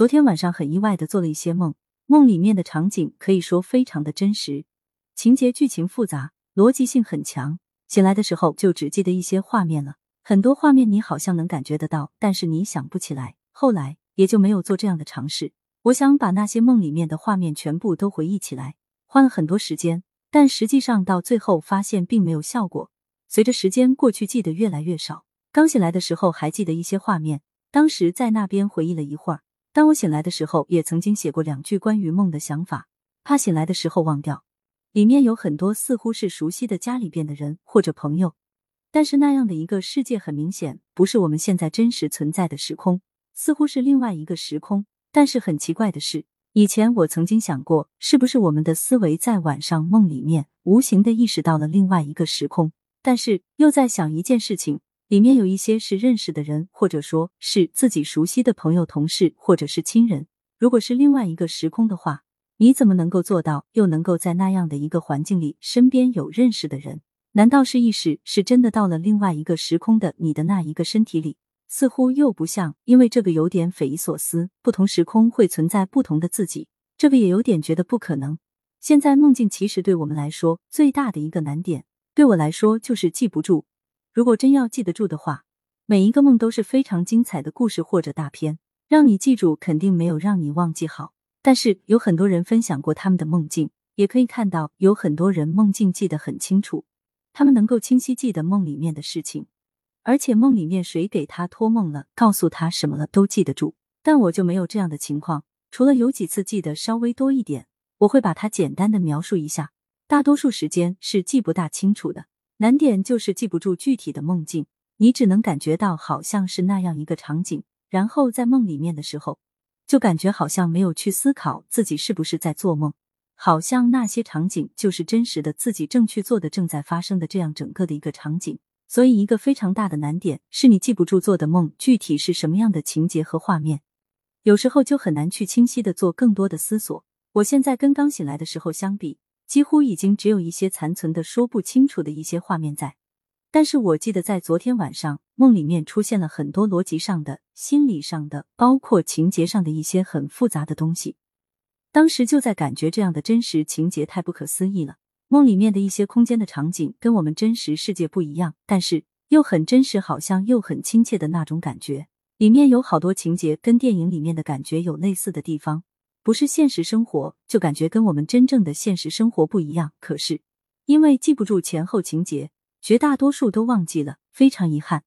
昨天晚上很意外的做了一些梦，梦里面的场景可以说非常的真实，情节剧情复杂，逻辑性很强。醒来的时候就只记得一些画面了，很多画面你好像能感觉得到，但是你想不起来。后来也就没有做这样的尝试。我想把那些梦里面的画面全部都回忆起来，花了很多时间，但实际上到最后发现并没有效果。随着时间过去，记得越来越少。刚醒来的时候还记得一些画面，当时在那边回忆了一会儿。当我醒来的时候，也曾经写过两句关于梦的想法，怕醒来的时候忘掉。里面有很多似乎是熟悉的家里边的人或者朋友，但是那样的一个世界很明显不是我们现在真实存在的时空，似乎是另外一个时空。但是很奇怪的是，以前我曾经想过，是不是我们的思维在晚上梦里面无形的意识到了另外一个时空？但是又在想一件事情。里面有一些是认识的人，或者说是自己熟悉的朋友、同事，或者是亲人。如果是另外一个时空的话，你怎么能够做到，又能够在那样的一个环境里，身边有认识的人？难道是意识是真的到了另外一个时空的你的那一个身体里？似乎又不像，因为这个有点匪夷所思。不同时空会存在不同的自己，这个也有点觉得不可能。现在梦境其实对我们来说最大的一个难点，对我来说就是记不住。如果真要记得住的话，每一个梦都是非常精彩的故事或者大片，让你记住肯定没有让你忘记好。但是有很多人分享过他们的梦境，也可以看到有很多人梦境记得很清楚，他们能够清晰记得梦里面的事情，而且梦里面谁给他托梦了，告诉他什么了都记得住。但我就没有这样的情况，除了有几次记得稍微多一点，我会把它简单的描述一下，大多数时间是记不大清楚的。难点就是记不住具体的梦境，你只能感觉到好像是那样一个场景，然后在梦里面的时候，就感觉好像没有去思考自己是不是在做梦，好像那些场景就是真实的自己正去做的、正在发生的这样整个的一个场景。所以，一个非常大的难点是你记不住做的梦具体是什么样的情节和画面，有时候就很难去清晰的做更多的思索。我现在跟刚醒来的时候相比。几乎已经只有一些残存的、说不清楚的一些画面在，但是我记得在昨天晚上梦里面出现了很多逻辑上的、心理上的，包括情节上的一些很复杂的东西。当时就在感觉这样的真实情节太不可思议了。梦里面的一些空间的场景跟我们真实世界不一样，但是又很真实，好像又很亲切的那种感觉。里面有好多情节跟电影里面的感觉有类似的地方。不是现实生活，就感觉跟我们真正的现实生活不一样。可是因为记不住前后情节，绝大多数都忘记了，非常遗憾。